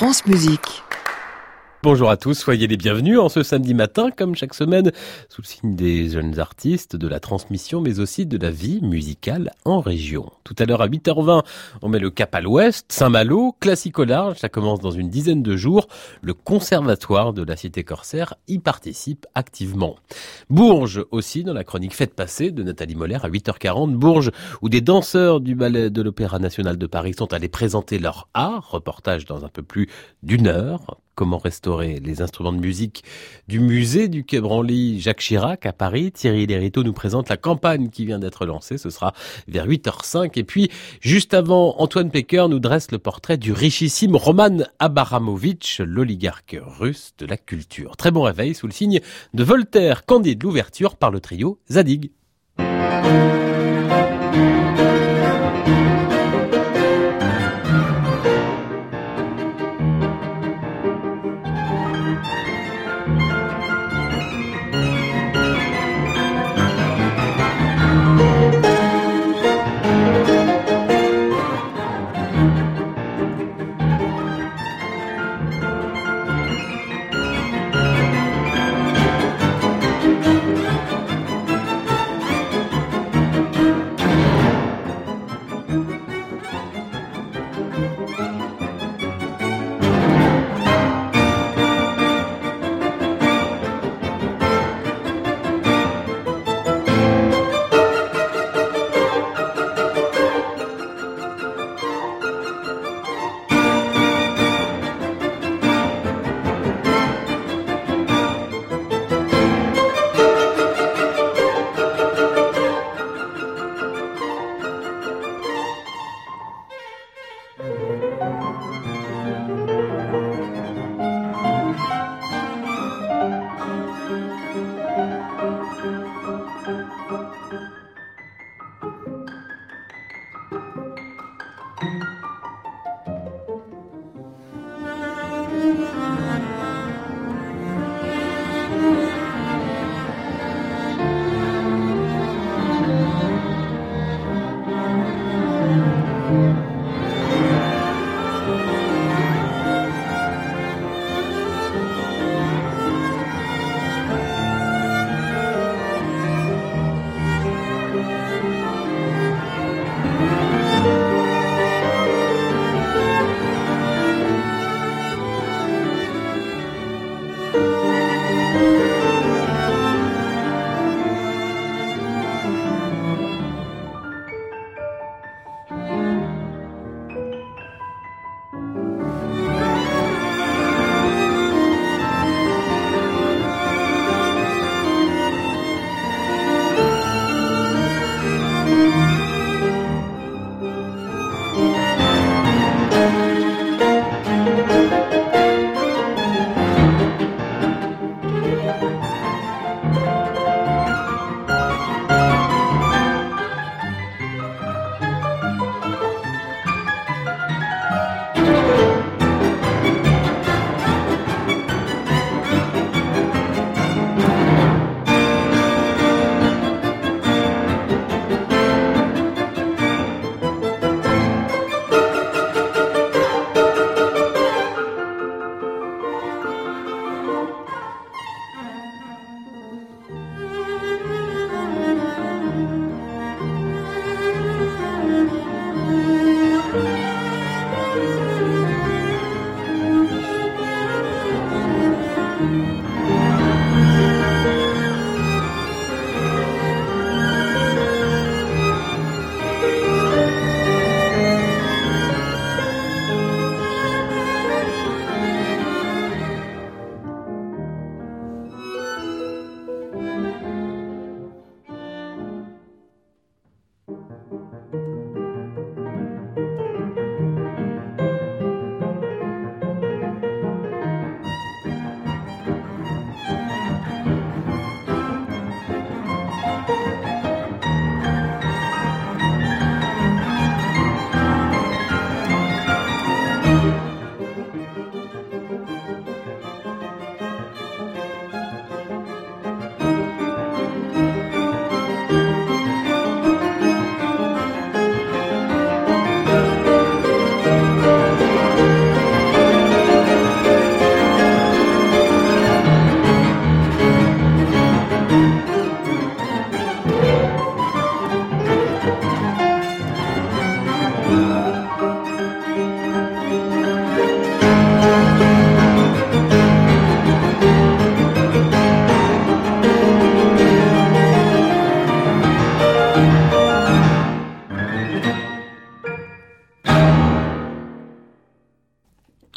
France Musique. Bonjour à tous, soyez les bienvenus en ce samedi matin, comme chaque semaine, sous le signe des jeunes artistes, de la transmission, mais aussi de la vie musicale en région. Tout à l'heure à 8h20, on met le cap à l'ouest, Saint-Malo, classique au large, ça commence dans une dizaine de jours. Le conservatoire de la cité corsaire y participe activement. Bourges aussi, dans la chronique Fête passée de Nathalie Moller à 8h40. Bourges, où des danseurs du ballet de l'Opéra national de Paris sont allés présenter leur art. Reportage dans un peu plus d'une heure comment restaurer les instruments de musique du musée du Quai Branly Jacques Chirac à Paris. Thierry Lériteau nous présente la campagne qui vient d'être lancée. Ce sera vers 8h05. Et puis, juste avant, Antoine Pecker nous dresse le portrait du richissime Roman Abaramovitch, l'oligarque russe de la culture. Très bon réveil sous le signe de Voltaire, candide l'ouverture par le trio Zadig.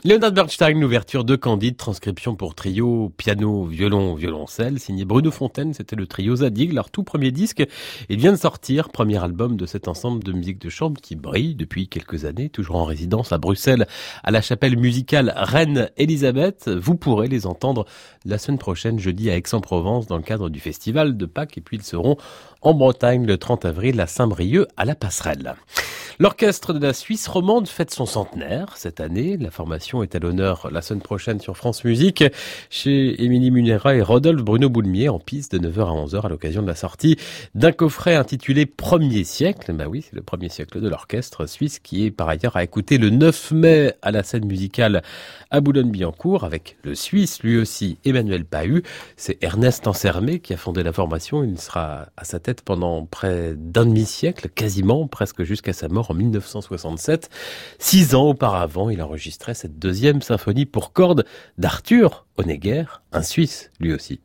Leonard Bernstein, l'ouverture de Candide, transcription pour trio, piano, violon, violoncelle, signé Bruno Fontaine, c'était le trio Zadig, leur tout premier disque. Il vient de sortir, premier album de cet ensemble de musique de chambre qui brille depuis quelques années, toujours en résidence à Bruxelles, à la chapelle musicale Reine Elisabeth. Vous pourrez les entendre la semaine prochaine, jeudi, à Aix-en-Provence, dans le cadre du festival de Pâques, et puis ils seront en Bretagne le 30 avril à Saint-Brieuc, à la Passerelle. L'orchestre de la Suisse romande fête son centenaire cette année. La formation est à l'honneur la semaine prochaine sur France Musique chez Émilie Munera et Rodolphe Bruno Boulmier en piste de 9h à 11h à l'occasion de la sortie d'un coffret intitulé Premier siècle. Bah oui, c'est le premier siècle de l'orchestre suisse qui est par ailleurs à écouter le 9 mai à la scène musicale à Boulogne-Billancourt avec le Suisse lui aussi Emmanuel Pahu. C'est Ernest Ansermé qui a fondé la formation. Il sera à sa tête pendant près d'un demi-siècle, quasiment presque jusqu'à sa mort en 1967. Six ans auparavant, il enregistrait cette deuxième symphonie pour cordes d'Arthur Honegger, un Suisse lui aussi.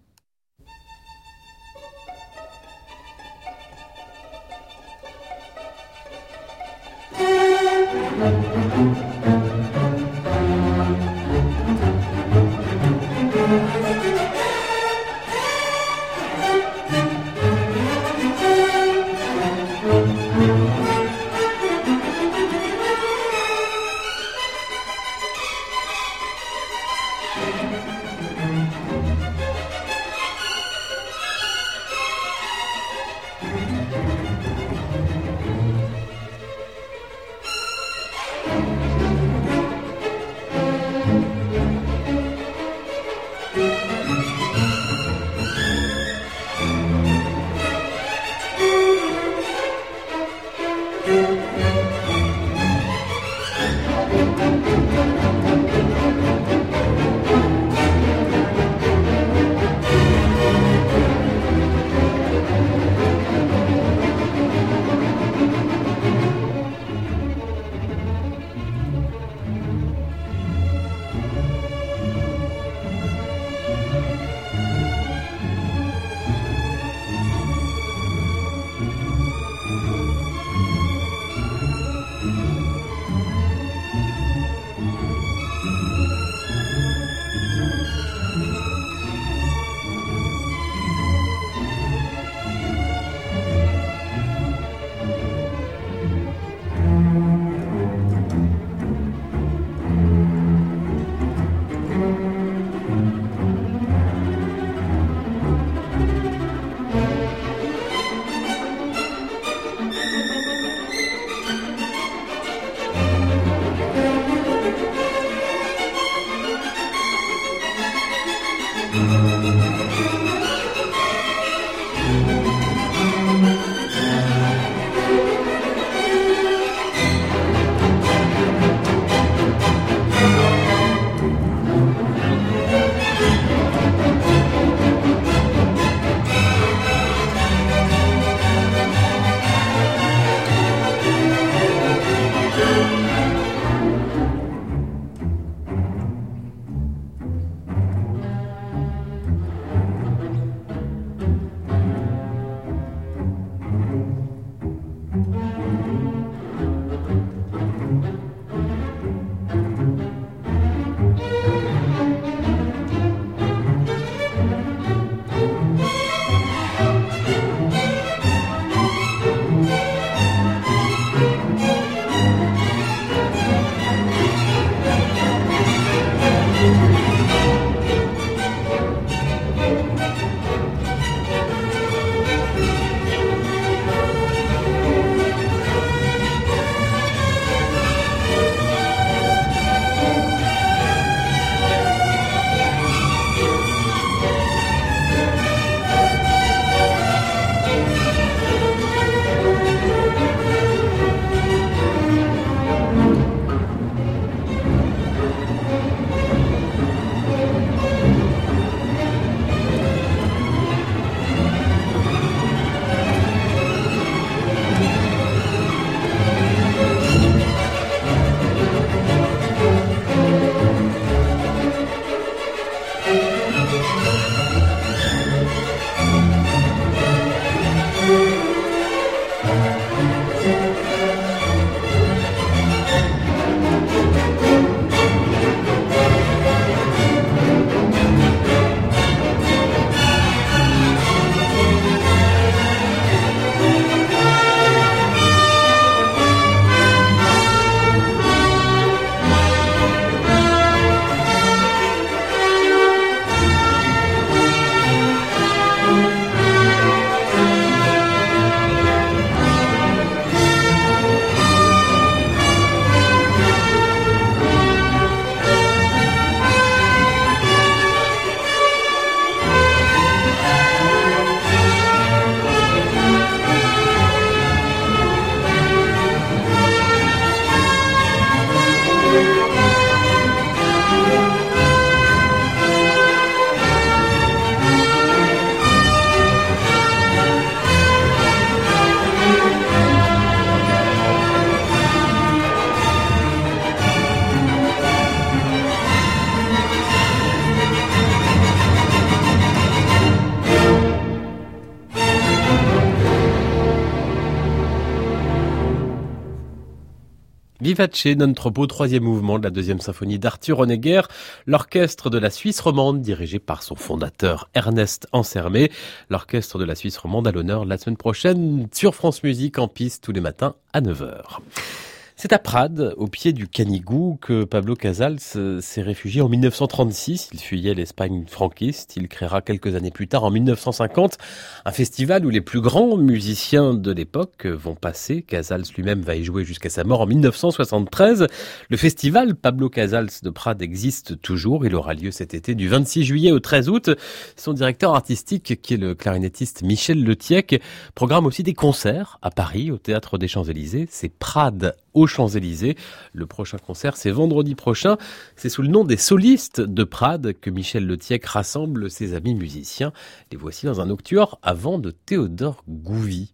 Vivace non troppo, troisième mouvement de la deuxième symphonie d'Arthur Honegger, l'orchestre de la Suisse romande dirigé par son fondateur Ernest Ansermé. L'orchestre de la Suisse romande à l'honneur la semaine prochaine sur France Musique en piste tous les matins à 9h. C'est à Prades, au pied du Canigou, que Pablo Casals s'est réfugié en 1936. Il fuyait l'Espagne franquiste. Il créera quelques années plus tard, en 1950, un festival où les plus grands musiciens de l'époque vont passer. Casals lui-même va y jouer jusqu'à sa mort en 1973. Le festival Pablo Casals de Prades existe toujours. Il aura lieu cet été du 26 juillet au 13 août. Son directeur artistique, qui est le clarinettiste Michel Letiec, programme aussi des concerts à Paris, au Théâtre des Champs-Élysées. C'est Prades Champs-Élysées. Le prochain concert, c'est vendredi prochain. C'est sous le nom des solistes de Prades que Michel Letiec rassemble ses amis musiciens. Les voici dans un nocturne avant de Théodore Gouvy.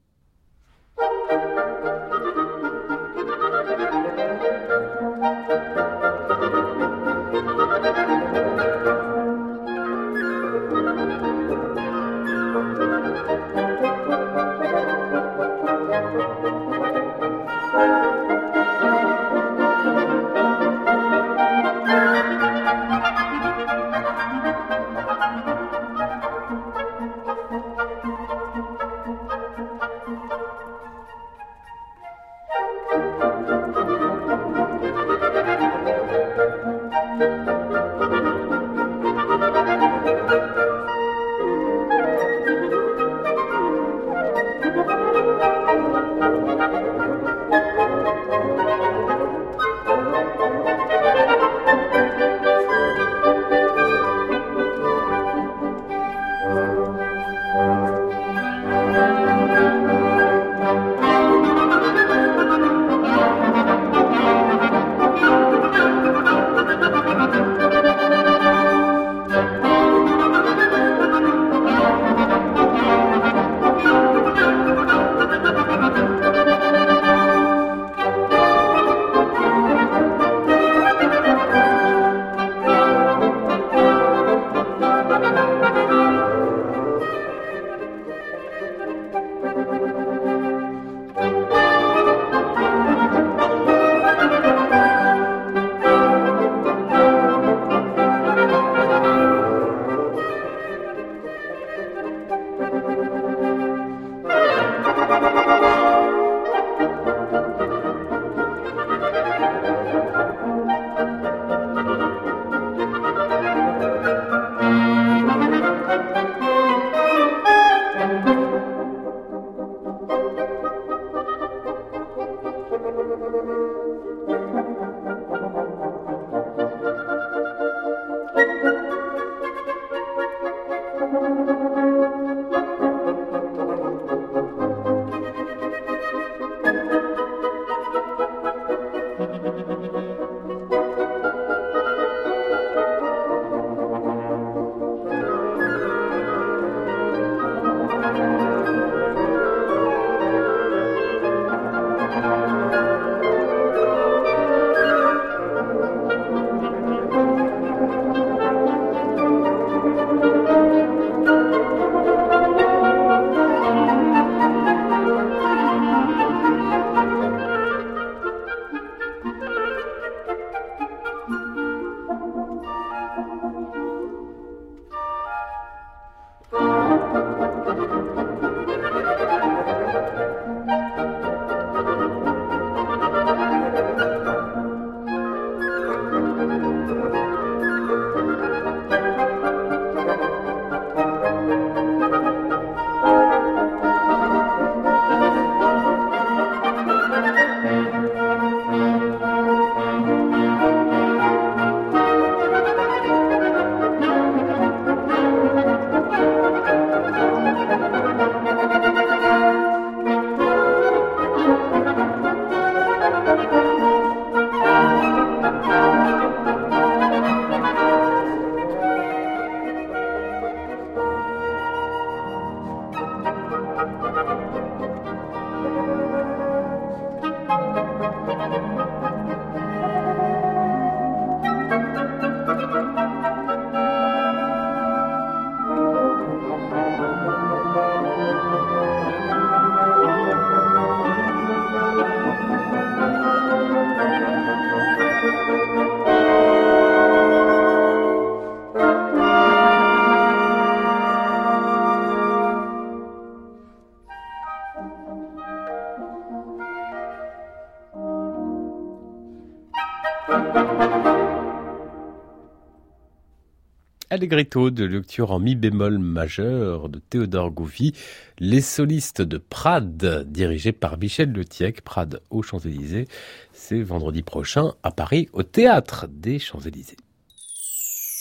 Allegretto de lecture en mi bémol majeur de Théodore Gouffy, Les solistes de Prades, dirigé par Michel Le Letiec, Prades aux Champs-Élysées. C'est vendredi prochain à Paris, au théâtre des Champs-Élysées.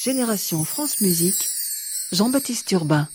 Génération France Musique, Jean-Baptiste Urbain.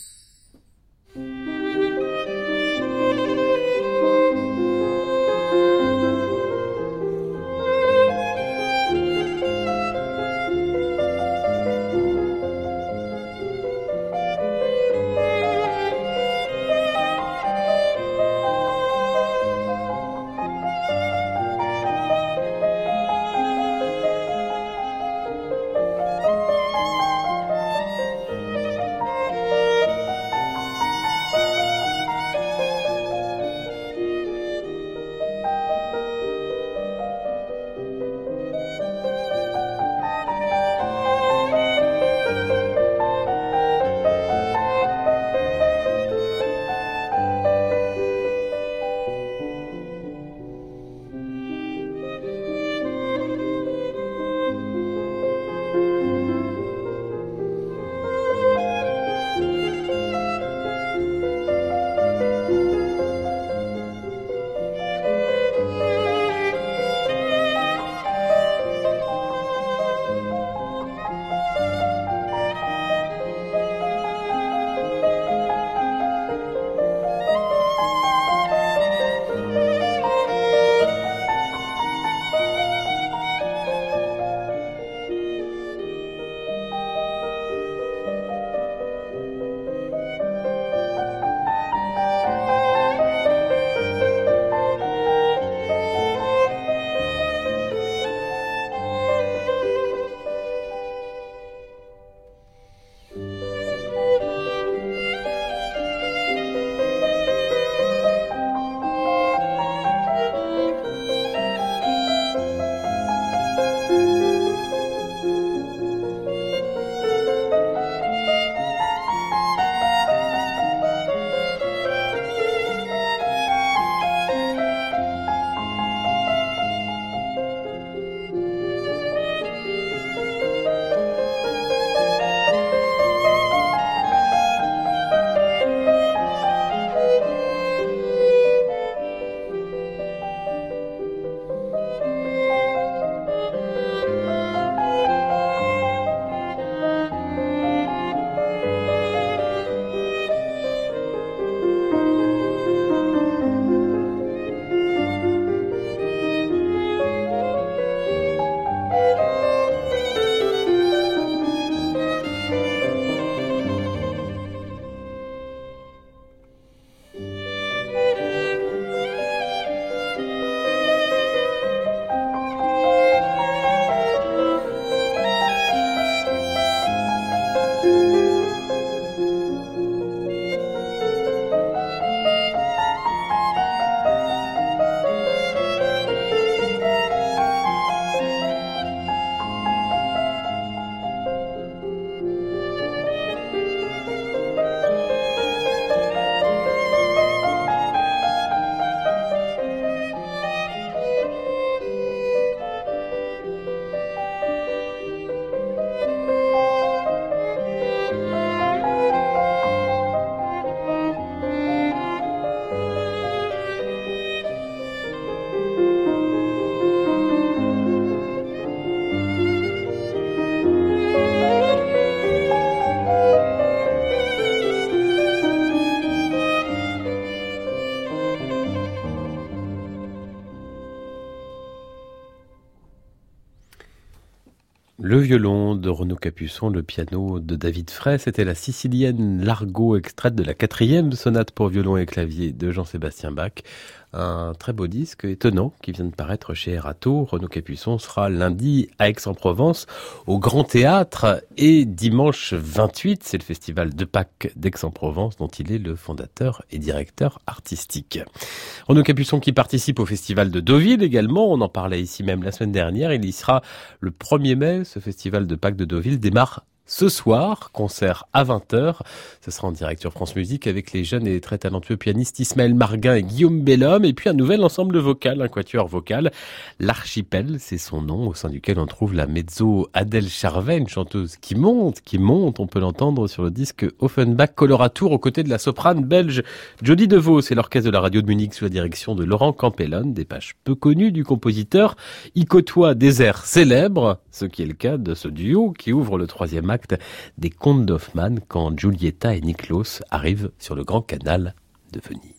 Le violon de Renaud Capuçon, le piano de David Frey, c'était la sicilienne Largo extraite de la quatrième sonate pour violon et clavier de Jean-Sébastien Bach un très beau disque étonnant qui vient de paraître chez Erato. Renaud Capuçon sera lundi à Aix-en-Provence au Grand Théâtre et dimanche 28, c'est le festival de Pâques d'Aix-en-Provence dont il est le fondateur et directeur artistique. Renaud Capuçon qui participe au festival de Deauville également, on en parlait ici même la semaine dernière, il y sera le 1er mai, ce festival de Pâques de Deauville démarre ce soir, concert à 20h. Ce sera en direct sur France Musique avec les jeunes et très talentueux pianistes Ismaël Marguin et Guillaume Bellhomme. Et puis un nouvel ensemble vocal, un quatuor vocal. L'Archipel, c'est son nom, au sein duquel on trouve la mezzo Adèle Charvet, une chanteuse qui monte, qui monte. On peut l'entendre sur le disque Offenbach Coloratour aux côtés de la soprane belge Jodie DeVos. C'est l'orchestre de la radio de Munich sous la direction de Laurent Campellone, des pages peu connues du compositeur. Il côtoie des airs célèbres, ce qui est le cas de ce duo qui ouvre le troisième acte des contes d'Hoffmann quand Giulietta et Niklos arrivent sur le grand canal de Venise.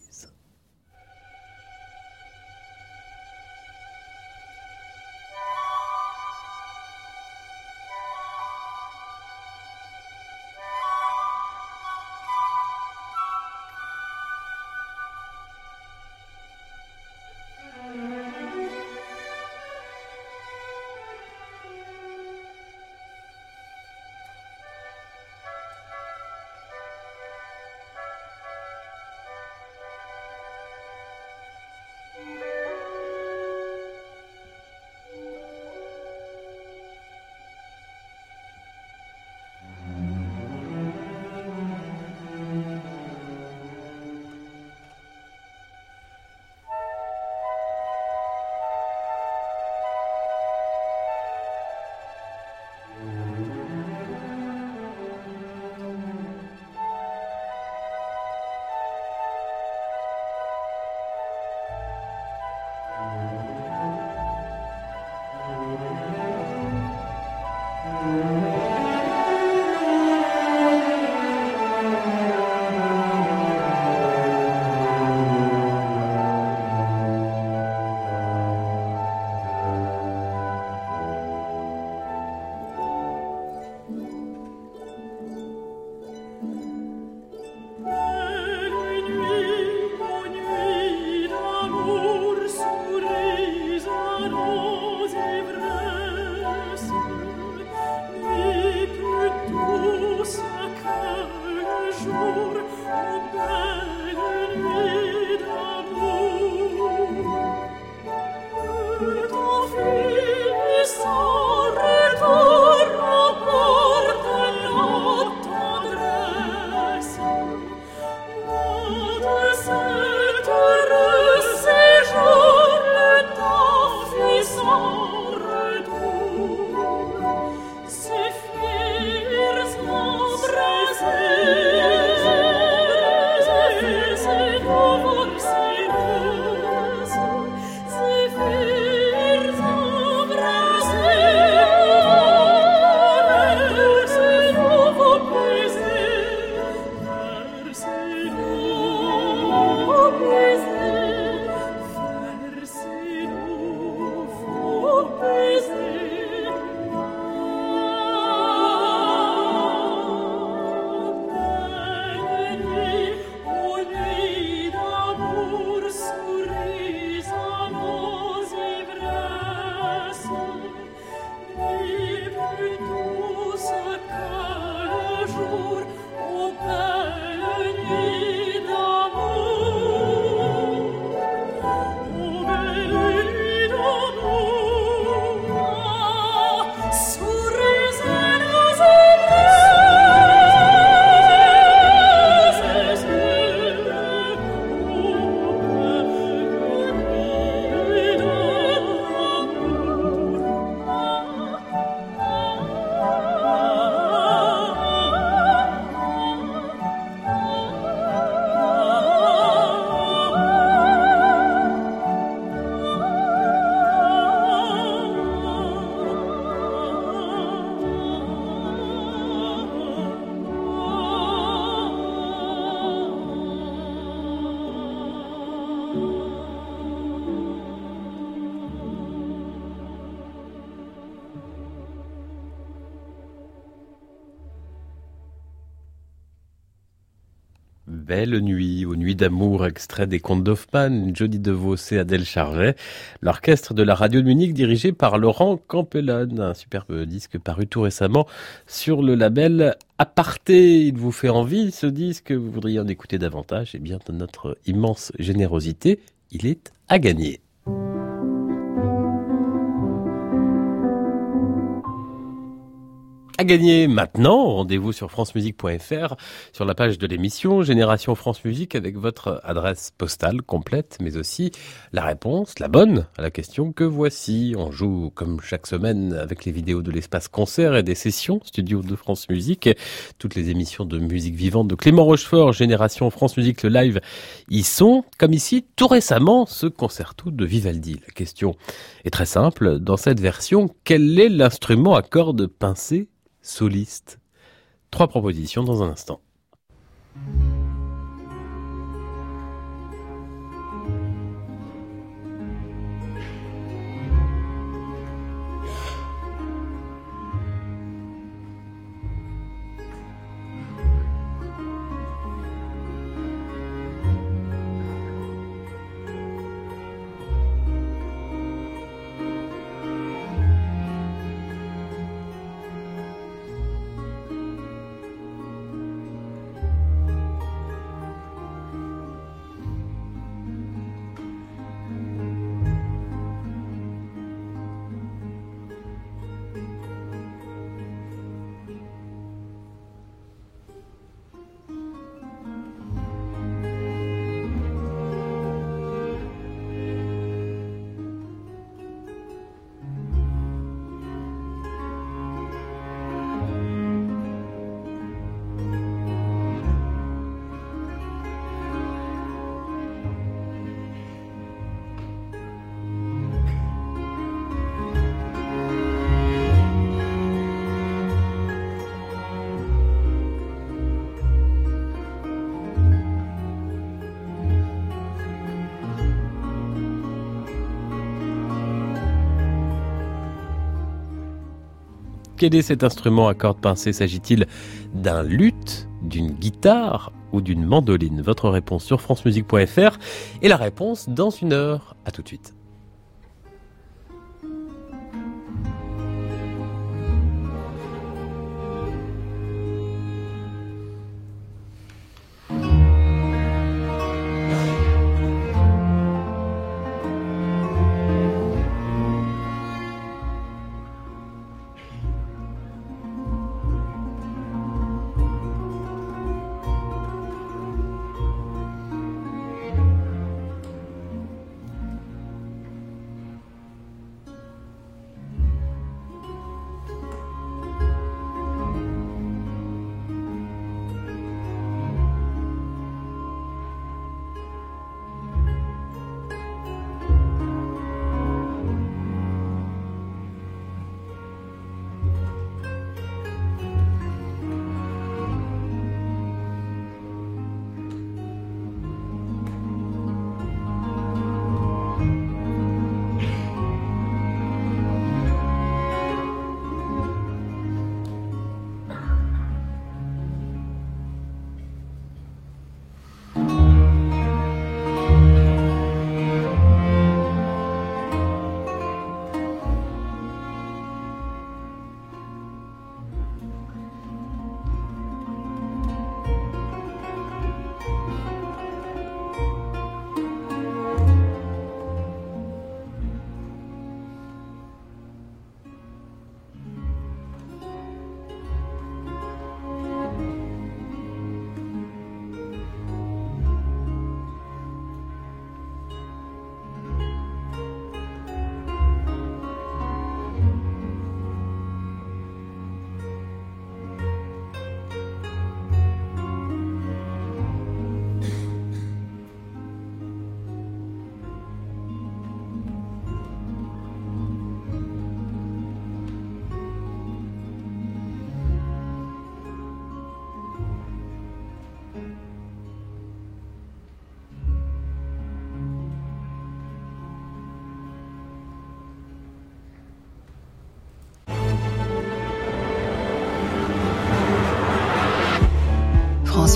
D'amour, extrait des contes d'Hoffmann, Jody DeVos et Adèle Charvet, l'orchestre de la radio de Munich dirigé par Laurent Campellone, un superbe disque paru tout récemment sur le label Aparté. Il vous fait envie ce disque, vous voudriez en écouter davantage, eh bien de notre immense générosité, il est à gagner. À gagner maintenant. Rendez-vous sur francemusique.fr sur la page de l'émission Génération France Musique avec votre adresse postale complète, mais aussi la réponse, la bonne à la question que voici. On joue comme chaque semaine avec les vidéos de l'espace concert et des sessions studio de France Musique. Toutes les émissions de musique vivante de Clément Rochefort, Génération France Musique, le live, y sont. Comme ici, tout récemment, ce concerto de Vivaldi. La question est très simple. Dans cette version, quel est l'instrument à cordes pincées soliste. Trois propositions dans un instant. Quel est cet instrument à cordes pincées S'agit-il d'un luth, d'une guitare ou d'une mandoline? Votre réponse sur francemusique.fr et la réponse dans une heure. À tout de suite.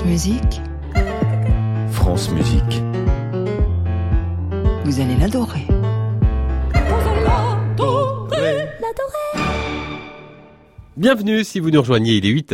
France Musique. France Musique. Vous allez l'adorer. Bienvenue si vous nous rejoignez, il est 8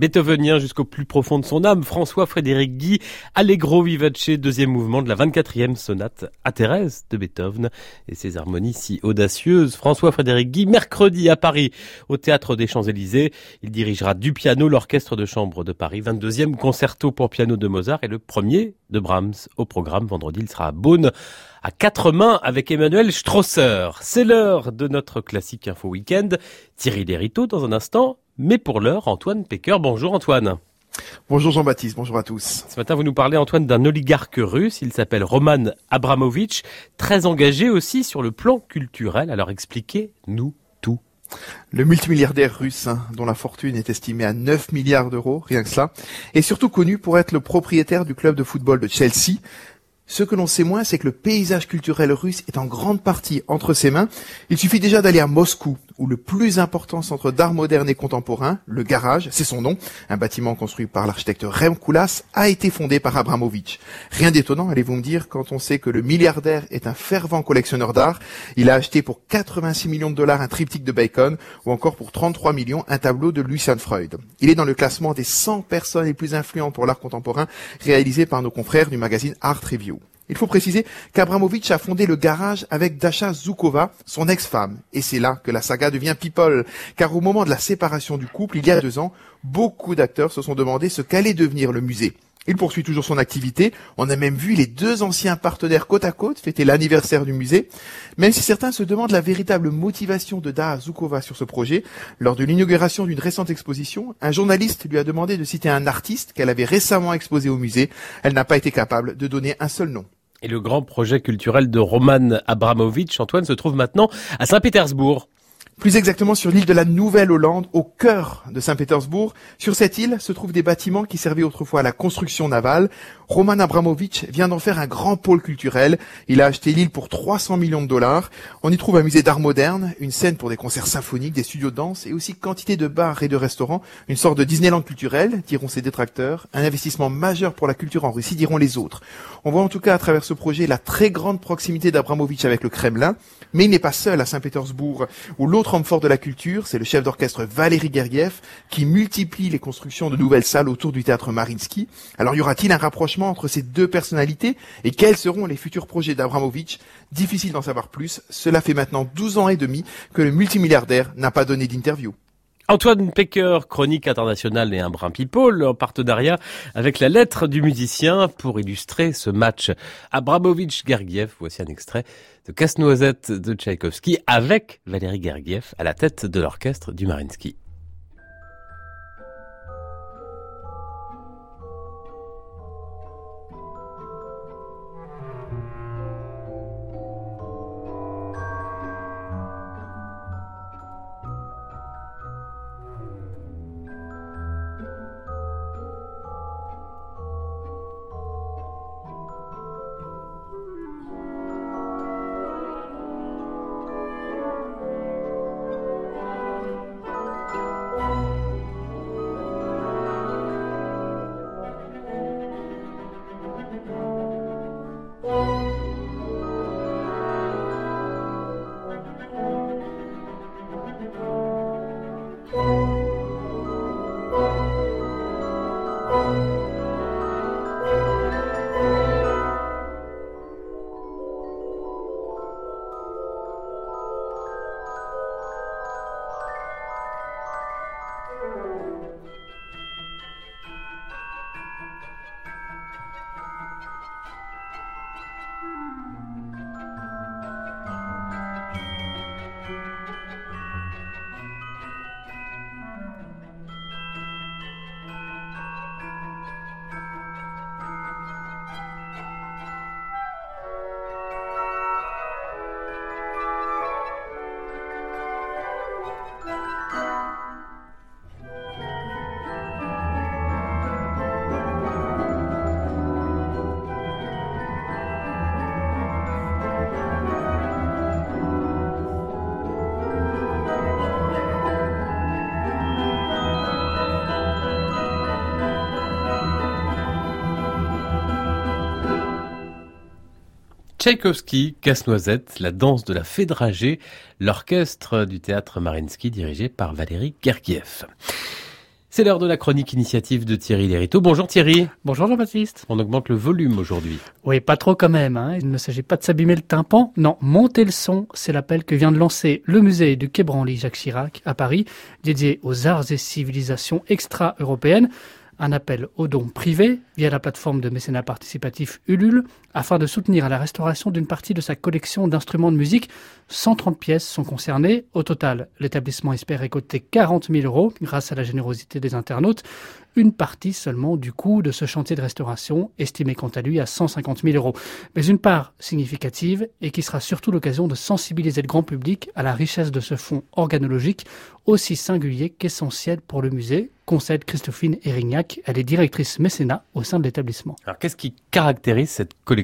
Beethovenien jusqu'au plus profond de son âme, François-Frédéric Guy, Allegro vivace, deuxième mouvement de la 24e sonate à Thérèse de Beethoven et ses harmonies si audacieuses. François-Frédéric Guy, mercredi à Paris, au Théâtre des Champs-Élysées. Il dirigera du piano l'Orchestre de Chambre de Paris, 22e concerto pour piano de Mozart et le premier de Brahms au programme. Vendredi, il sera à Beaune à quatre mains avec Emmanuel Strosser. C'est l'heure de notre classique info week-end. Thierry Lériteau dans un instant. Mais pour l'heure, Antoine Pecker. Bonjour Antoine. Bonjour Jean-Baptiste, bonjour à tous. Ce matin, vous nous parlez, Antoine, d'un oligarque russe. Il s'appelle Roman Abramovitch, très engagé aussi sur le plan culturel. Alors expliquez-nous tout. Le multimilliardaire russe, hein, dont la fortune est estimée à 9 milliards d'euros, rien que cela, est surtout connu pour être le propriétaire du club de football de Chelsea, ce que l'on sait moins, c'est que le paysage culturel russe est en grande partie entre ses mains. Il suffit déjà d'aller à Moscou, où le plus important centre d'art moderne et contemporain, le Garage, c'est son nom, un bâtiment construit par l'architecte Rem Koolhaas, a été fondé par Abramovich. Rien d'étonnant, allez-vous me dire, quand on sait que le milliardaire est un fervent collectionneur d'art. Il a acheté pour 86 millions de dollars un triptyque de Bacon, ou encore pour 33 millions un tableau de Lucian Freud. Il est dans le classement des 100 personnes les plus influentes pour l'art contemporain, réalisé par nos confrères du magazine Art Review. Il faut préciser qu'Abramovich a fondé le garage avec Dasha Zukova, son ex-femme. Et c'est là que la saga devient people. Car au moment de la séparation du couple, il y a deux ans, beaucoup d'acteurs se sont demandé ce qu'allait devenir le musée. Il poursuit toujours son activité. On a même vu les deux anciens partenaires côte à côte fêter l'anniversaire du musée. Même si certains se demandent la véritable motivation de Daha Zukova sur ce projet, lors de l'inauguration d'une récente exposition, un journaliste lui a demandé de citer un artiste qu'elle avait récemment exposé au musée. Elle n'a pas été capable de donner un seul nom. Et le grand projet culturel de Roman Abramovich, Antoine, se trouve maintenant à Saint-Pétersbourg plus exactement sur l'île de la Nouvelle-Hollande, au cœur de Saint-Pétersbourg. Sur cette île se trouvent des bâtiments qui servaient autrefois à la construction navale. Roman Abramovich vient d'en faire un grand pôle culturel. Il a acheté l'île pour 300 millions de dollars. On y trouve un musée d'art moderne, une scène pour des concerts symphoniques, des studios de danse et aussi quantité de bars et de restaurants. Une sorte de Disneyland culturel, diront ses détracteurs. Un investissement majeur pour la culture en Russie, diront les autres. On voit en tout cas à travers ce projet la très grande proximité d'Abramovich avec le Kremlin. Mais il n'est pas seul à Saint-Pétersbourg, où l'autre homme fort de la culture, c'est le chef d'orchestre Valéry Gergiev, qui multiplie les constructions de nouvelles salles autour du théâtre Marinsky. Alors y aura-t-il un rapprochement entre ces deux personnalités Et quels seront les futurs projets d'Abramovich Difficile d'en savoir plus. Cela fait maintenant 12 ans et demi que le multimilliardaire n'a pas donné d'interview. Antoine Pecker, chronique internationale et un brin people, en partenariat avec la lettre du musicien pour illustrer ce match. Abramovich-Gergiev, voici un extrait de Casse-Noisette de Tchaïkovski avec Valérie Gergiev à la tête de l'orchestre du Marinsky. Tchaïkovski, Casse-Noisette, la danse de la fée l'orchestre du théâtre Marinsky dirigé par Valérie Gergiev. C'est l'heure de la chronique initiative de Thierry Lériteau. Bonjour Thierry. Bonjour Jean-Baptiste. On augmente le volume aujourd'hui. Oui, pas trop quand même. Hein. Il ne s'agit pas de s'abîmer le tympan. Non, monter le son, c'est l'appel que vient de lancer le musée du Quai Branly Jacques Chirac à Paris, dédié aux arts et civilisations extra-européennes un appel aux dons privés via la plateforme de mécénat participatif Ulule afin de soutenir la restauration d'une partie de sa collection d'instruments de musique. 130 pièces sont concernées. Au total, l'établissement espère récolter 40 000 euros grâce à la générosité des internautes. Une partie seulement du coût de ce chantier de restauration, estimé quant à lui à 150 000 euros. Mais une part significative et qui sera surtout l'occasion de sensibiliser le grand public à la richesse de ce fonds organologique aussi singulier qu'essentiel pour le musée, concède Christophine Erignac. Elle est directrice mécénat au sein de l'établissement. Alors qu'est-ce qui caractérise cette collection?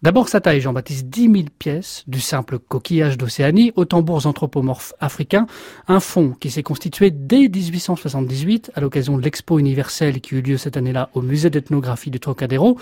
D'abord sa taille, Jean-Baptiste, 10 000 pièces, du simple coquillage d'Océanie aux tambours anthropomorphes africains, un fonds qui s'est constitué dès 1878 à l'occasion de l'expo universelle qui eut lieu cette année-là au musée d'ethnographie du Trocadéro.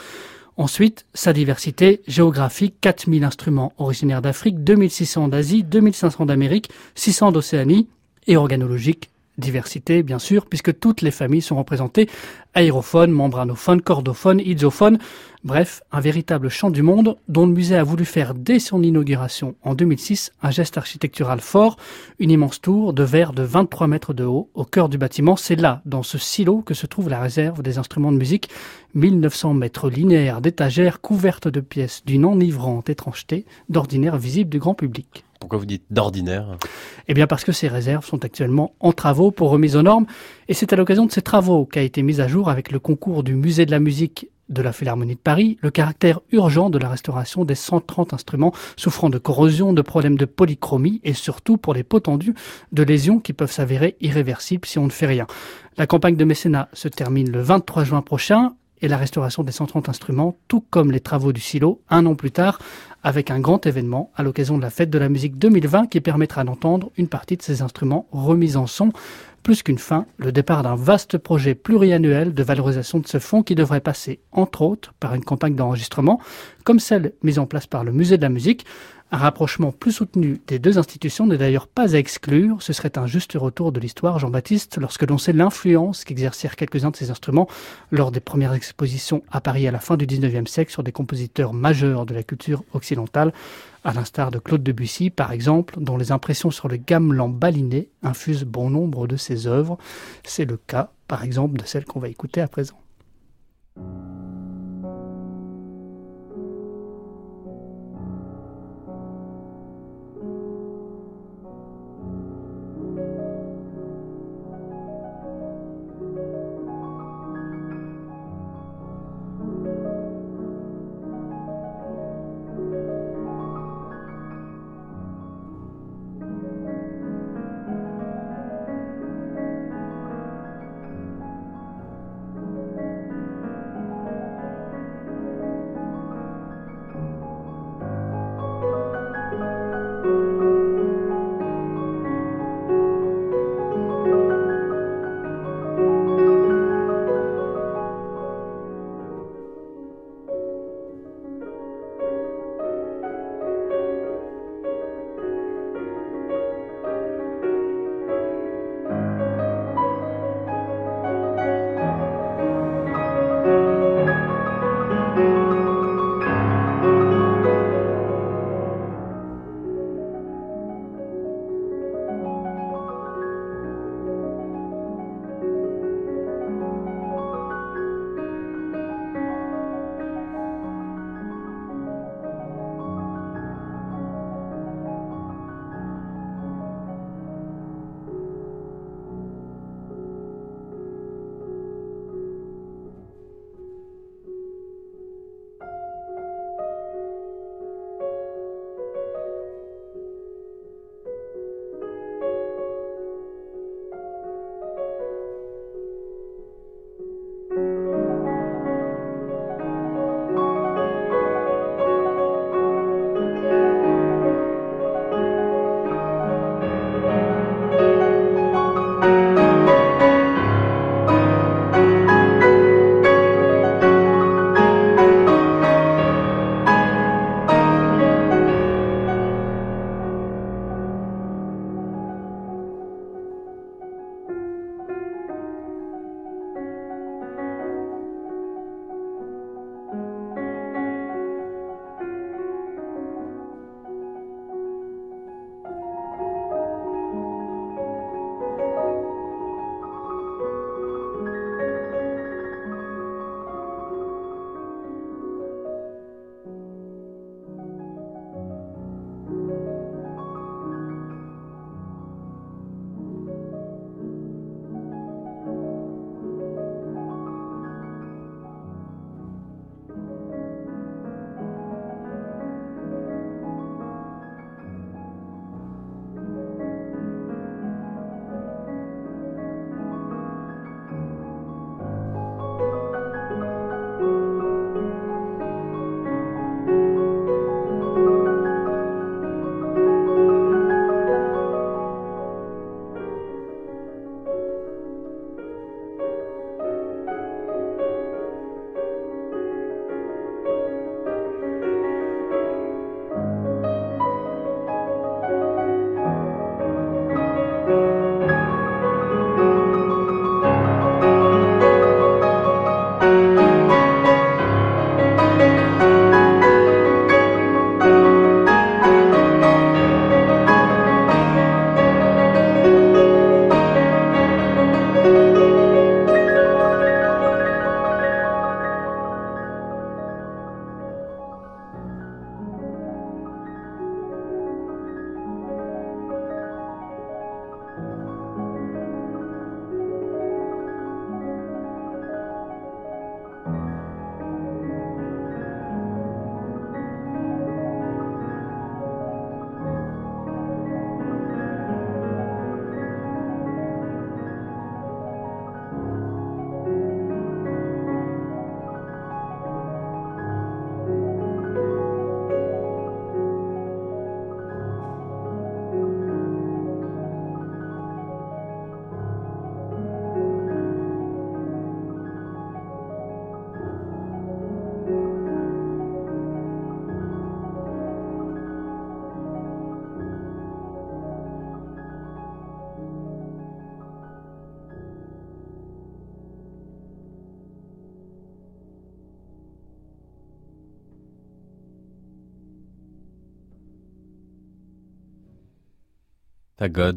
Ensuite, sa diversité géographique, 4000 instruments originaires d'Afrique, 2600 d'Asie, 2500 d'Amérique, 600 d'Océanie et organologique, diversité bien sûr, puisque toutes les familles sont représentées, aérophones, membranophones, cordophones, idiophones, bref, un véritable champ du monde dont le musée a voulu faire dès son inauguration en 2006 un geste architectural fort, une immense tour de verre de 23 mètres de haut au cœur du bâtiment. C'est là, dans ce silo, que se trouve la réserve des instruments de musique, 1900 mètres linéaires d'étagères couvertes de pièces d'une enivrante étrangeté, d'ordinaire visible du grand public. Pourquoi vous dites d'ordinaire? Eh bien parce que ces réserves sont actuellement en travaux pour remise aux normes. Et c'est à l'occasion de ces travaux qu'a été mise à jour avec le concours du musée de la musique de la Philharmonie de Paris le caractère urgent de la restauration des 130 instruments souffrant de corrosion, de problèmes de polychromie et surtout pour les pots tendus de lésions qui peuvent s'avérer irréversibles si on ne fait rien. La campagne de mécénat se termine le 23 juin prochain et la restauration des 130 instruments, tout comme les travaux du silo, un an plus tard, avec un grand événement à l'occasion de la fête de la musique 2020 qui permettra d'entendre une partie de ces instruments remis en son. Plus qu'une fin, le départ d'un vaste projet pluriannuel de valorisation de ce fonds qui devrait passer, entre autres, par une campagne d'enregistrement, comme celle mise en place par le Musée de la musique, un rapprochement plus soutenu des deux institutions n'est d'ailleurs pas à exclure. Ce serait un juste retour de l'histoire, Jean-Baptiste, lorsque l'on sait l'influence qu'exercèrent quelques-uns de ces instruments lors des premières expositions à Paris à la fin du 19e siècle sur des compositeurs majeurs de la culture occidentale, à l'instar de Claude Debussy, par exemple, dont les impressions sur le gamelan baliné infusent bon nombre de ses œuvres. C'est le cas, par exemple, de celle qu'on va écouter à présent.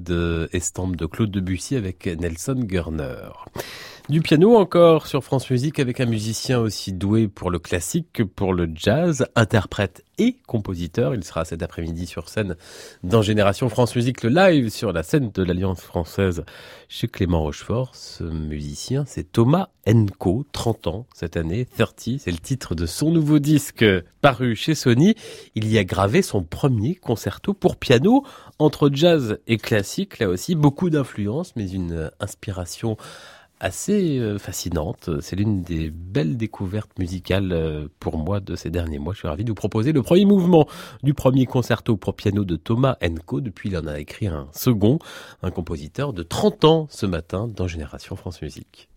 Euh, estampe de Claude Debussy avec Nelson Gurner. Du piano encore sur France Musique avec un musicien aussi doué pour le classique que pour le jazz, interprète et compositeur. Il sera cet après-midi sur scène dans Génération France Musique, le live sur la scène de l'Alliance française chez Clément Rochefort. Ce musicien, c'est Thomas Enco, 30 ans cette année, 30, c'est le titre de son nouveau disque paru chez Sony. Il y a gravé son premier concerto pour piano entre jazz et classique, là aussi beaucoup d'influence, mais une inspiration assez euh, fascinante. C'est l'une des belles découvertes musicales euh, pour moi de ces derniers mois. Je suis ravi de vous proposer le premier mouvement du premier concerto pour piano de Thomas Enco. Depuis, il en a écrit un second, un compositeur de 30 ans ce matin dans Génération France Musique.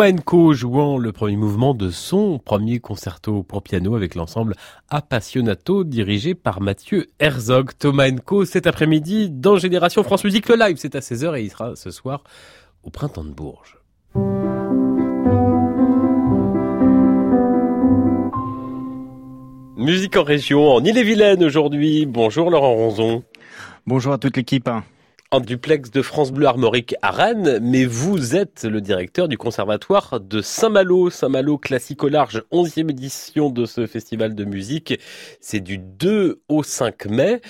Thomas jouant le premier mouvement de son premier concerto pour piano avec l'ensemble Appassionato dirigé par Mathieu Herzog. Thomas cet après-midi dans Génération France Musique le live, c'est à 16h et il sera ce soir au Printemps de Bourges. Musique en région, en Ille-et-Vilaine aujourd'hui. Bonjour Laurent Ronzon. Bonjour à toute l'équipe en duplex de France Bleu Armorique à Rennes, mais vous êtes le directeur du conservatoire de Saint-Malo. Saint-Malo classique au large, 11e édition de ce festival de musique. C'est du 2 au 5 mai.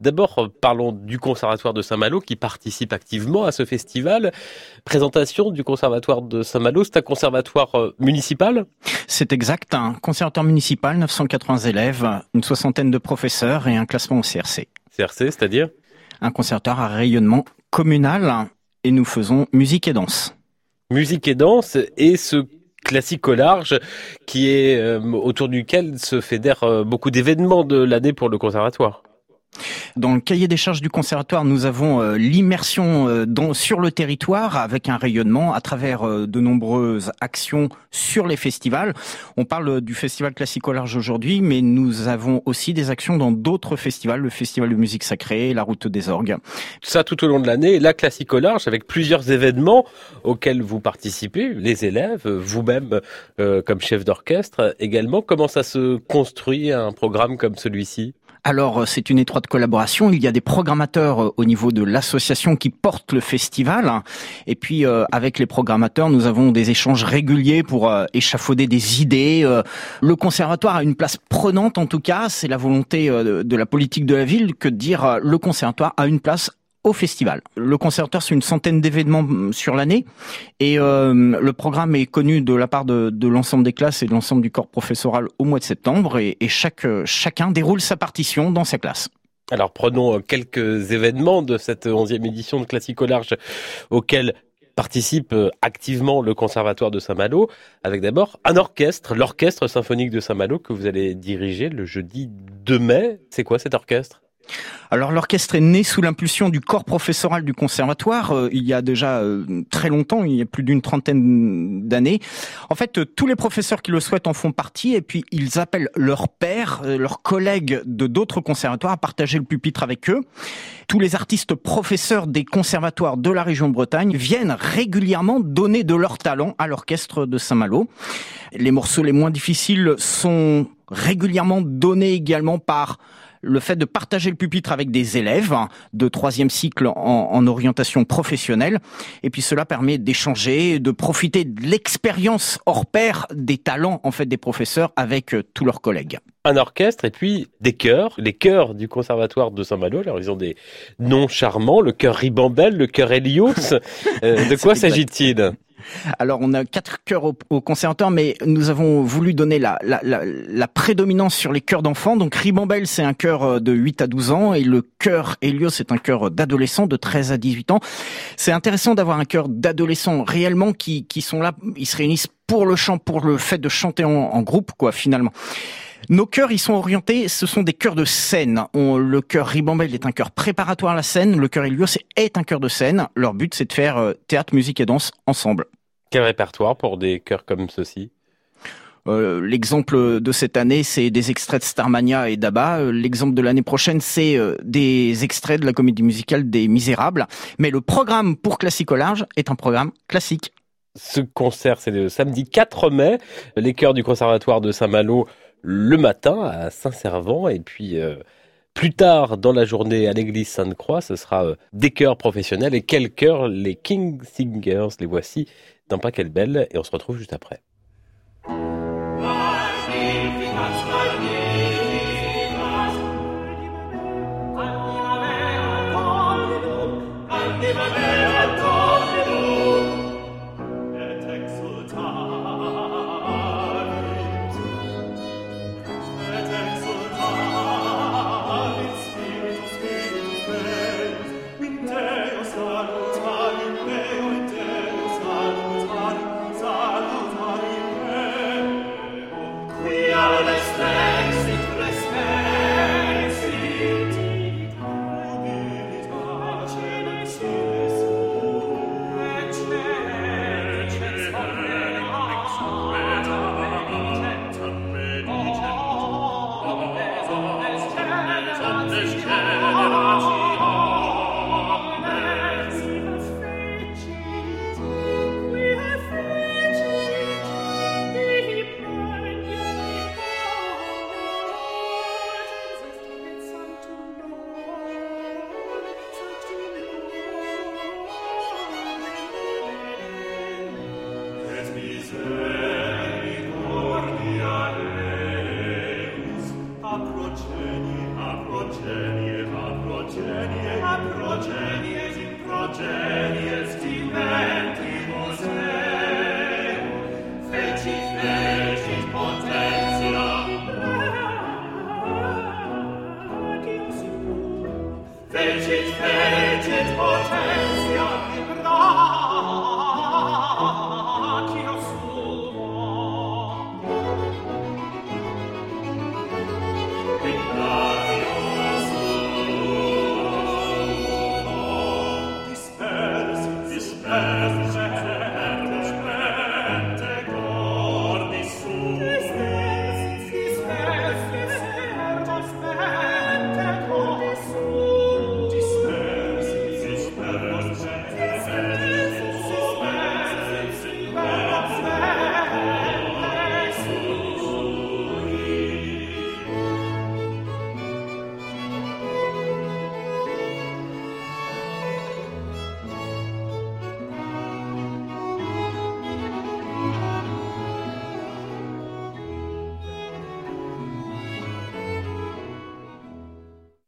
D'abord, parlons du Conservatoire de Saint-Malo qui participe activement à ce festival. Présentation du Conservatoire de Saint-Malo, c'est un conservatoire euh, municipal? C'est exact, un conservatoire municipal, 980 élèves, une soixantaine de professeurs et un classement au CRC. CRC, c'est-à-dire? Un concerteur à rayonnement communal et nous faisons musique et danse. Musique et danse et ce classique au large qui est euh, autour duquel se fédèrent euh, beaucoup d'événements de l'année pour le conservatoire. Dans le cahier des charges du conservatoire, nous avons euh, l'immersion euh, sur le territoire avec un rayonnement à travers euh, de nombreuses actions sur les festivals. On parle du festival classique au large aujourd'hui, mais nous avons aussi des actions dans d'autres festivals, le festival de musique sacrée, la route des orgues. Ça tout au long de l'année, la classique au large avec plusieurs événements auxquels vous participez, les élèves, vous-même comme chef d'orchestre également. Comment ça se construit un programme comme celui-ci? Alors, euh, c'est une étroite collaboration. Il y a des programmateurs euh, au niveau de l'association qui portent le festival. Et puis, euh, avec les programmateurs, nous avons des échanges réguliers pour échafauder des idées. Le conservatoire a une place prenante, en tout cas. C'est la volonté de la politique de la ville que de dire le conservatoire a une place au festival. Le concerteur, c'est une centaine d'événements mm, sur l'année et euh, le programme est connu de la part de, l'ensemble des classes et de l'ensemble du corps professoral au mois de septembre et, chaque, chacun déroule sa partition dans sa classe. Alors prenons euh, quelques événements de cette onzième édition de Classique au large auquel participe euh, activement le Conservatoire de Saint-Malo, avec d'abord un orchestre, l'Orchestre symphonique de Saint-Malo que vous allez diriger le jeudi 2 mai. C'est quoi cet orchestre? Alors l'orchestre est né sous l'impulsion du corps professoral du conservatoire euh, il y a déjà euh, très longtemps, il y a plus d'une trentaine d'années. En fait, euh, tous les professeurs qui le souhaitent en font partie et puis ils appellent leurs pairs, leurs collègues de d'autres conservatoires à partager le pupitre avec eux. Tous les artistes professeurs des conservatoires de la région de Bretagne viennent régulièrement donner de leur talent à l'orchestre de Saint-Malo. Les morceaux les moins difficiles sont régulièrement donnés également par le fait de partager le pupitre avec des élèves de troisième cycle en, orientation professionnelle. Et puis cela permet d'échanger, de profiter de l'expérience hors pair des talents en fait des professeurs avec euh, tous leurs collègues. Un orchestre et puis des chœurs, les chœurs du conservatoire de Saint-Malo. Alors ils ont des noms charmants, le chœur Ribambelle, le chœur Helios. Euh, de quoi s'agit-il? Alors, on a quatre chœurs au, au, conservatoire, mais nous avons voulu donner la, la, la, prédominance sur les chœurs d'enfants. Donc, Ribambelle, c'est un chœur euh, de 8 à 12 ans, et le chœur Helios, c'est un chœur d'adolescents de 13 à 18 ans. C'est intéressant d'avoir un chœur d'adolescents réellement qui, qui sont là, ils se réunissent pour le chant, pour le fait de chanter en, en groupe, quoi, finalement. Nos chœurs, ils sont orientés, ce sont des chœurs de scène. le chœur Ribambelle est un chœur préparatoire à la scène, le chœur Helios est un chœur de scène. Leur but, c'est de faire euh, théâtre, musique et danse ensemble. Quel répertoire pour des chœurs comme ceci euh, L'exemple de cette année, c'est des extraits de Starmania et d'Abba. Euh, l'exemple de l'année prochaine, c'est des extraits de la comédie musicale des Misérables. Mais le programme pour Classique au large est un programme classique. Ce concert, c'est le samedi 4 mai. Les chœurs du Conservatoire de Saint-Malo le matin à Saint-Servant et puis euh, plus tard dans la journée à l'église Sainte-Croix, ce sera euh, des chœurs professionnels et quels chœurs? Les King Singers, les voici dans Pas Quelle Belle et on se retrouve juste après.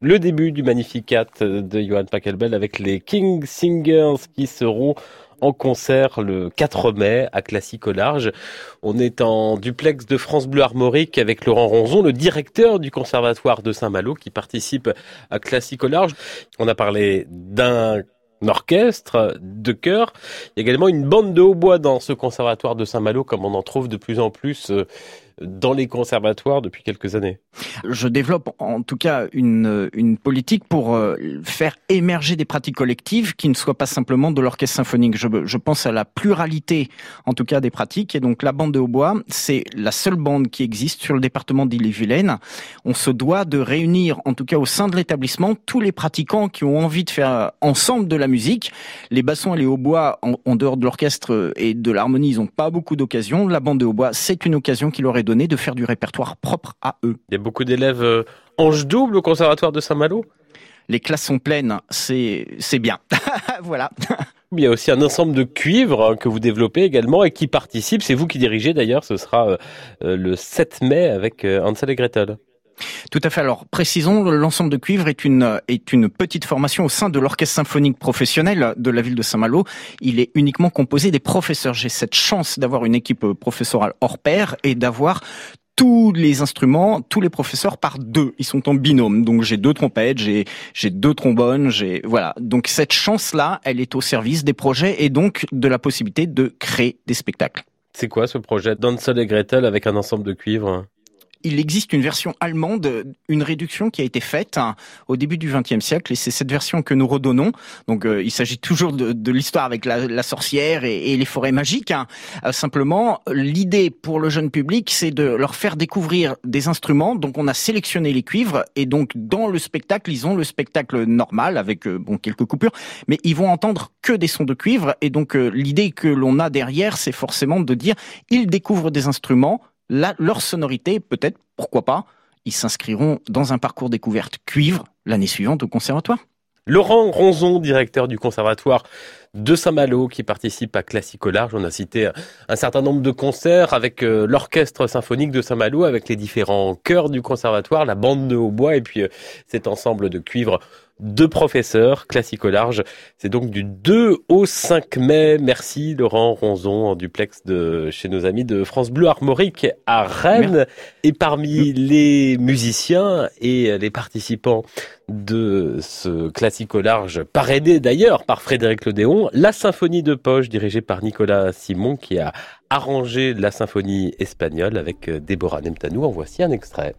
Le début du Magnificat de Johann Pachelbel avec les King Singers qui seront en concert le 4 mai à Classique au Large. On est en duplex de France Bleu Armorique avec Laurent Ronzon, le directeur du conservatoire de Saint-Malo qui participe à Classique au Large. On a parlé d'un orchestre de chœur. Il y a également une bande de hautbois dans ce conservatoire de Saint-Malo comme on en trouve de plus en plus euh, dans les conservatoires depuis quelques années Je développe en tout cas une, une politique pour euh, faire émerger des pratiques collectives qui ne soient pas simplement de l'orchestre symphonique. Je, pense à la pluralité en tout cas des pratiques et donc la bande de hautbois, c'est la seule bande qui existe sur le département d'Ille-et-Vilaine. On se doit de réunir en tout cas au sein de l'établissement tous les pratiquants qui ont envie de faire ensemble de la musique. Les bassons et les hautbois en, en dehors de l'orchestre et de l'harmonie, ils n'ont pas beaucoup d'occasions. La bande de hautbois, c'est une occasion qui leur est donné de faire du répertoire propre à eux. Il y a beaucoup d'élèves euh, ange double au conservatoire de Saint-Malo Les classes sont pleines, c'est c'est bien. voilà. Il y a aussi un ensemble de cuivres hein, que vous développez également et qui participent. C'est vous qui dirigez d'ailleurs. Ce sera euh, euh, le 7 mai avec Hansel et Gretel. Tout à fait. Alors, précisons, l'ensemble de cuivre est une, est une petite formation au sein de l'orchestre symphonique professionnel de la ville de Saint-Malo. Il est uniquement composé des professeurs. J'ai cette chance d'avoir une équipe professorale hors pair et d'avoir tous les instruments, tous les professeurs par deux. Ils sont en binôme. Donc j'ai deux trompettes, j'ai j'ai deux trombones, j'ai voilà. Donc cette chance-là, elle est au service des projets et donc de la possibilité de créer des spectacles. C'est quoi ce projet Dansel et Gretel avec un ensemble de cuivre? Il existe une version allemande, une réduction qui a été faite hein, au début du XXe siècle, et c'est cette version que nous redonnons. Donc, euh, il s'agit toujours de, de l'histoire avec la, la sorcière et, et, les forêts magiques. Hein. Euh, simplement, l'idée pour le jeune public, c'est de leur faire découvrir des instruments. Donc, on a sélectionné les cuivres, et donc dans le spectacle, ils ont le spectacle normal avec euh, bon quelques coupures, mais ils vont entendre que des sons de cuivre. Et donc, l'idée que l'on a derrière, c'est forcément de dire, ils découvrent des instruments leur sonorité, peut-être, pourquoi pas, ils s'inscriront dans un parcours découverte cuivre l'année suivante au conservatoire. Laurent Ronzon, directeur du conservatoire de Saint-Malo, qui participe à Classico Large. On a cité un certain nombre de concerts avec euh, l'orchestre symphonique de Saint-Malo, avec les différents chœurs du conservatoire, la bande de hautbois et puis euh, cet ensemble de cuivre deux professeurs classico large. C'est donc du 2 au 5 mai. Merci Laurent Ronzon en duplex de chez nos amis de France Bleu Armorique à Rennes. Et parmi les musiciens et les participants de ce classico large, parrainé d'ailleurs par Frédéric Lodéon, la symphonie de poche dirigée par Nicolas Simon qui a arrangé la symphonie espagnole avec Déborah Nemtanou. En voici un extrait.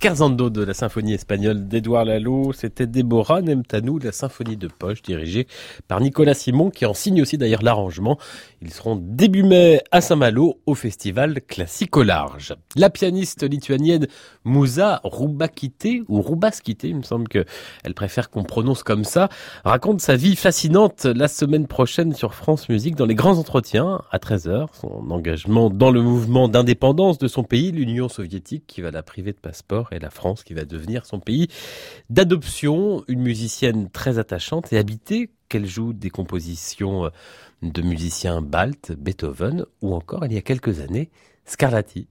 Scherzando de la symphonie espagnole d'Edouard Lalo. C'était Déborah Nemtanou, la symphonie de poche dirigée par Nicolas Simon qui en signe aussi d'ailleurs l'arrangement. Ils seront début mai à Saint-Malo au festival Classique au large. La pianiste lituanienne Musa Rubakite ou Rubaskite, il me semble que elle préfère qu'on prononce comme ça, raconte sa vie fascinante la semaine prochaine sur France Musique dans les grands entretiens à 13h. Son engagement dans le mouvement d'indépendance de son pays, l'Union soviétique qui va la priver de passeport et la France qui va devenir son pays d'adoption. Une musicienne très attachante et habitée qu'elle joue des compositions euh, de musiciens baltes, Beethoven ou encore il y a quelques années Scarlatti.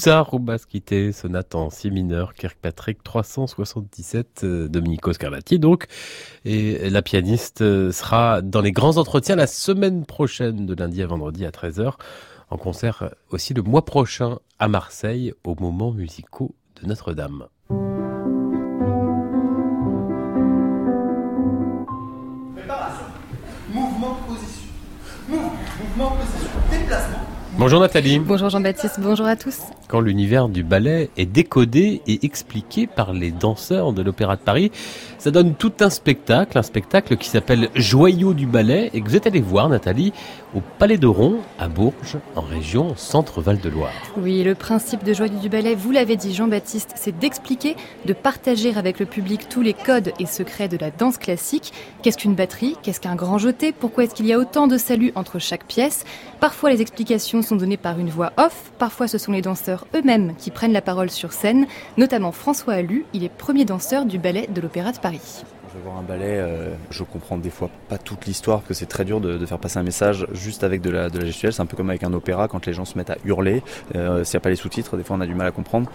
Moussa Roubaskite, sonate en si mineur, Kirkpatrick 377, euh, Domenico Scarlatti donc. Et la pianiste euh, sera dans les grands entretiens la semaine prochaine, de lundi à vendredi à 13h, en concert aussi le mois prochain à Marseille, au moment musicaux de Notre-Dame. Mouvement, position. Mouvement, mouvement, position. Déplacement. Bonjour Nathalie. Bonjour Jean-Baptiste, bonjour à tous. Quand l'univers du ballet est décodé et expliqué par les danseurs de l'Opéra de Paris, ça donne tout un spectacle, un spectacle qui s'appelle Joyaux du ballet et que vous êtes allé voir Nathalie au Palais de Ron à Bourges, en région Centre-Val de Loire. Oui, le principe de Joyaux du ballet, vous l'avez dit Jean-Baptiste, c'est d'expliquer, de partager avec le public tous les codes et secrets de la danse classique. Qu'est-ce qu'une batterie? Qu'est-ce qu'un grand jeté? Pourquoi est-ce qu'il y a autant de saluts entre chaque pièce? Parfois les explications explications données par une voix off. Parfois, ce sont les danseurs eux-mêmes qui prennent la parole sur scène, notamment François Allu. Il est premier danseur du ballet de l'Opéra de Paris. Je vais voir un ballet, euh, je comprends des fois pas toute l'histoire que c'est très dur de, faire passer un message juste avec de la, de la gestuelle. C'est un peu comme avec un opéra quand les gens se mettent à hurler. Euh, S'il n'y a pas les sous-titres, des fois on a du mal à comprendre.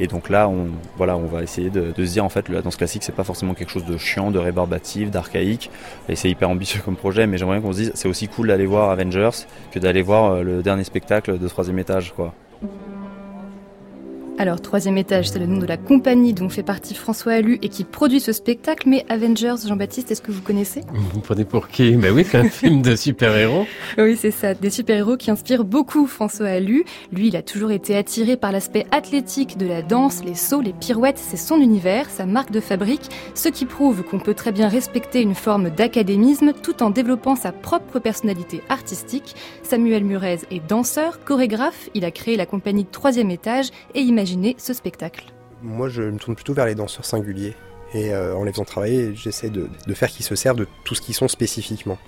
Et donc là, on, voilà, on va essayer de, se dire en fait la danse classique, c'est pas forcément quelque chose de chiant, de rébarbatif, d'archaïque. Et c'est hyper ambitieux comme projet, mais j'aimerais qu'on se dise c'est aussi cool d'aller voir Avengers que d'aller voir euh, le dernier spectacle de troisième étage, quoi. Alors, troisième étage, c'est le nom de la compagnie dont fait partie François Allu et qui produit ce spectacle. Mais Avengers, Jean-Baptiste, est-ce que vous connaissez? Vous prenez pour qui? Ben oui, c'est un film de super-héros. Oui, c'est ça. Des super-héros qui inspirent beaucoup François Allu. Lui, il a toujours été attiré par l'aspect athlétique de la danse, les sauts, les pirouettes. C'est son univers, sa marque de fabrique. Ce qui prouve qu'on peut très bien respecter une forme d'académisme tout en développant sa propre personnalité artistique. Samuel Murez est danseur, chorégraphe. Il a créé la compagnie Troisième étage et imagine ce spectacle Moi, je me tourne plutôt vers les danseurs singuliers. Et euh, en les faisant travailler, j'essaie de, faire qu'ils se servent de tout ce qu'ils sont spécifiquement.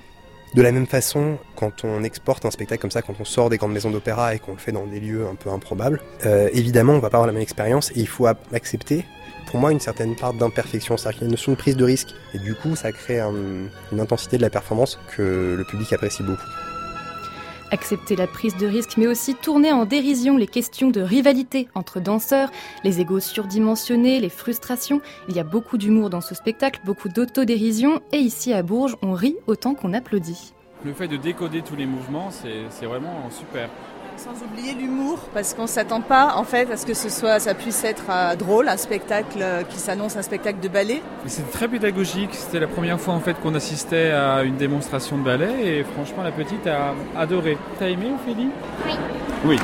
De la même façon, quand on exporte un spectacle comme ça, quand on sort des grandes maisons d'opéra et qu'on le fait dans des lieux un peu improbables, euh, évidemment, on va pas avoir la même expérience et il faut accepter, pour moi, une certaine part d'imperfection, c'est-à-dire qu'il y a une notion de prise de risque. Et du coup, ça crée un, une intensité de la performance que le public apprécie beaucoup. Accepter la prise de risque, mais aussi tourner en dérision les questions de rivalité entre danseurs, les égos surdimensionnés, les frustrations. Il y a beaucoup d'humour dans ce spectacle, beaucoup d'autodérision, et ici à Bourges, on rit autant qu'on applaudit. Le fait de décoder tous les mouvements, c'est vraiment super. Sans oublier l'humour, parce qu'on s'attend pas en fait à ce que ce soit, ça puisse être euh, drôle, un spectacle euh, qui s'annonce un spectacle de ballet. C'est très pédagogique. C'était la première fois en fait qu'on assistait à une démonstration de ballet et franchement la petite a adoré. T'as aimé Ophélie? Oui. Oui.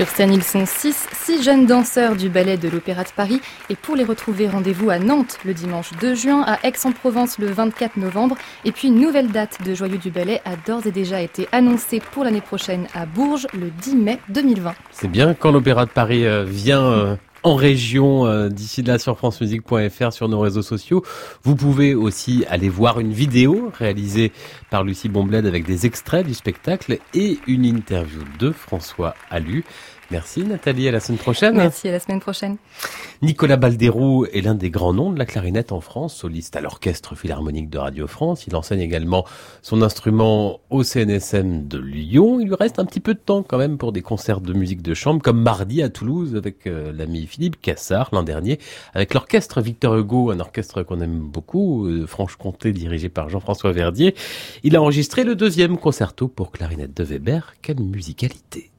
Sur scène, ils sont six, six jeunes danseurs du ballet de l'Opéra de Paris. Et pour les retrouver, rendez-vous à Nantes le dimanche 2 juin, à Aix-en-Provence le 24 novembre. Et puis une nouvelle date de Joyeux du Ballet a d'ores et déjà été annoncée pour l'année prochaine à Bourges le 10 mai 2020. C'est bien quand l'Opéra de Paris vient euh, en région euh, d'ici là sur francemusique.fr sur nos réseaux sociaux. Vous pouvez aussi aller voir une vidéo réalisée par Lucie Bombled avec des extraits du spectacle et une interview de François Allu. Merci Nathalie, à la semaine prochaine. Merci, à la semaine prochaine. Nicolas Balderou est l'un des grands noms de la clarinette en France, soliste à l'Orchestre Philharmonique de Radio France. Il enseigne également son instrument au CNSM de Lyon. Il lui reste un petit peu de temps quand même pour des concerts de musique de chambre, comme mardi à Toulouse avec euh, l'ami Philippe Cassard l'an dernier, avec l'Orchestre Victor Hugo, un orchestre qu'on aime beaucoup, euh, Franche-Comté dirigé par Jean-François Verdier. Il a enregistré le deuxième concerto pour clarinette de Weber. Quelle musicalité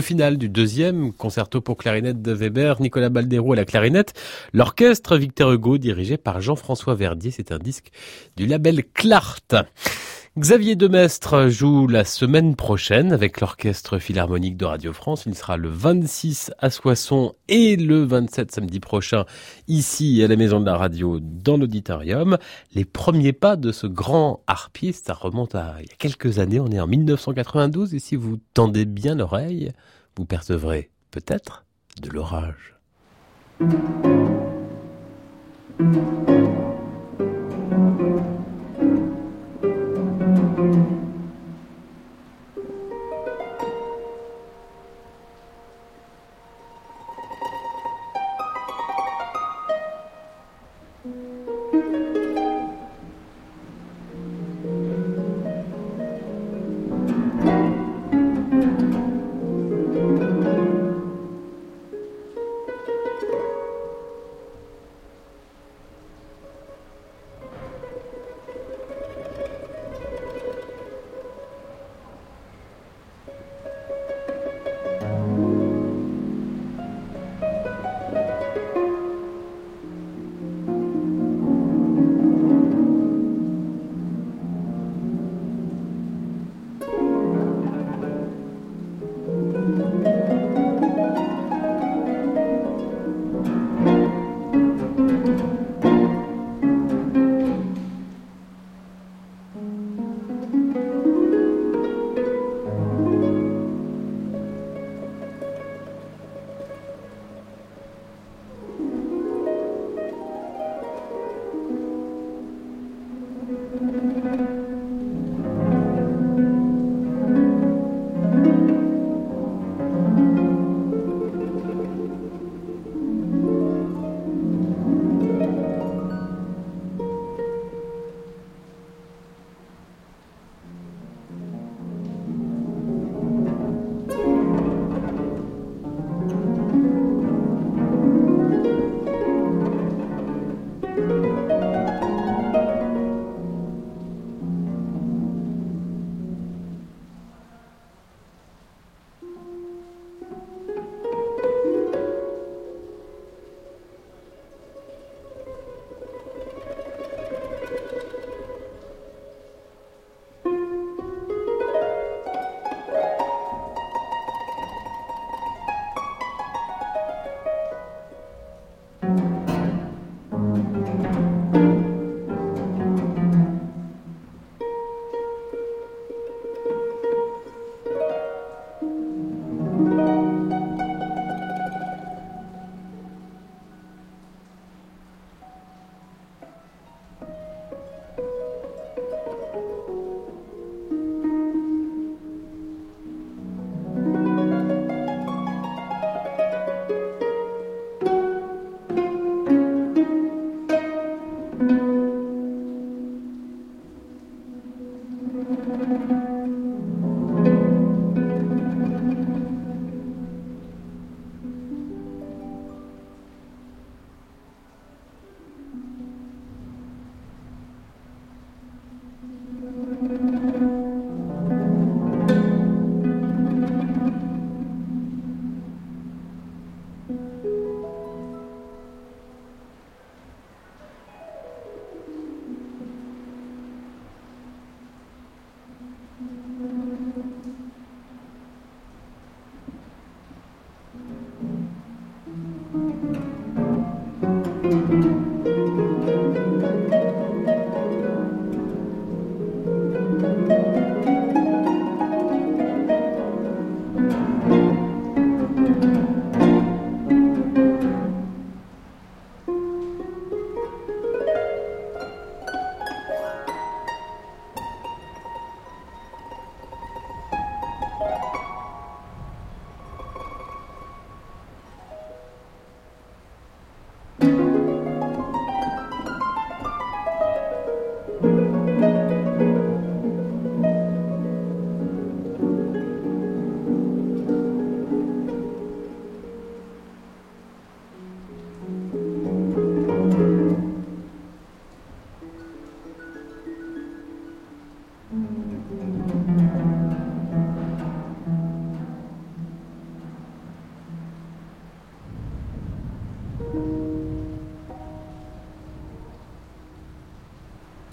Le final du deuxième concerto pour clarinette de Weber, Nicolas Baldero à la clarinette, l'orchestre Victor Hugo dirigé par Jean-François Verdier, c'est un disque du label Clart. Xavier Demestre joue la semaine prochaine avec l'Orchestre Philharmonique de Radio France. Il sera le 26 à Soissons et le 27 samedi prochain ici à la Maison de la Radio dans l'auditorium. Les premiers pas de ce grand harpiste, ça remonte à il y a quelques années, on est en 1992 et si vous tendez bien l'oreille, vous percevrez peut-être de l'orage.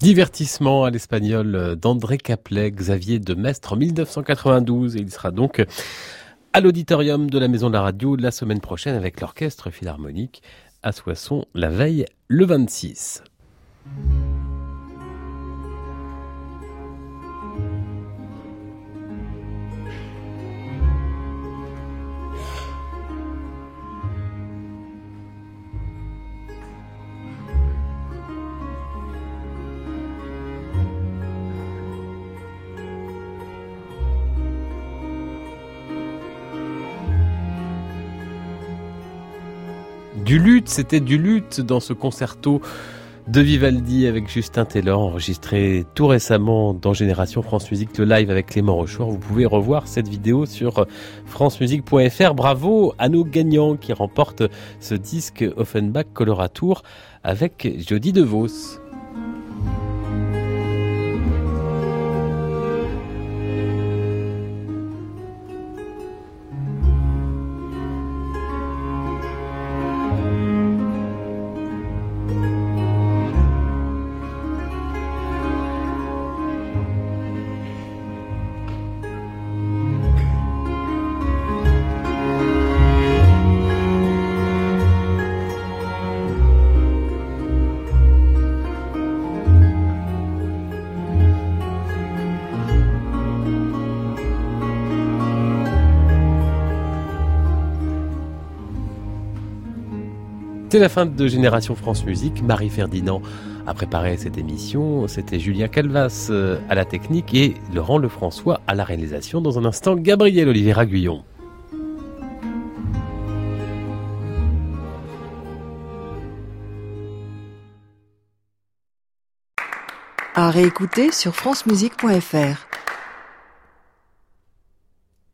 Divertissement à l'espagnol d'André Caplet, Xavier de Mestre en 1992. Et il sera donc à l'auditorium de la Maison de la Radio la semaine prochaine avec l'Orchestre Philharmonique à Soissons la veille le 26. C'était du luth dans ce concerto de Vivaldi avec Justin Taylor, enregistré tout récemment dans Génération France Musique, le live avec Clément Rochefort. Vous pouvez revoir cette vidéo sur francemusique.fr. Bravo à nos gagnants qui remportent ce disque Offenbach Coloratour avec Jody DeVos. C'est la fin de Génération France Musique. Marie Ferdinand a préparé cette émission. C'était Julien Calvas euh, à la technique et Laurent Lefrançois à la réalisation. Dans un instant, Gabriel Olivier Raguillon. À réécouter sur francemusique.fr.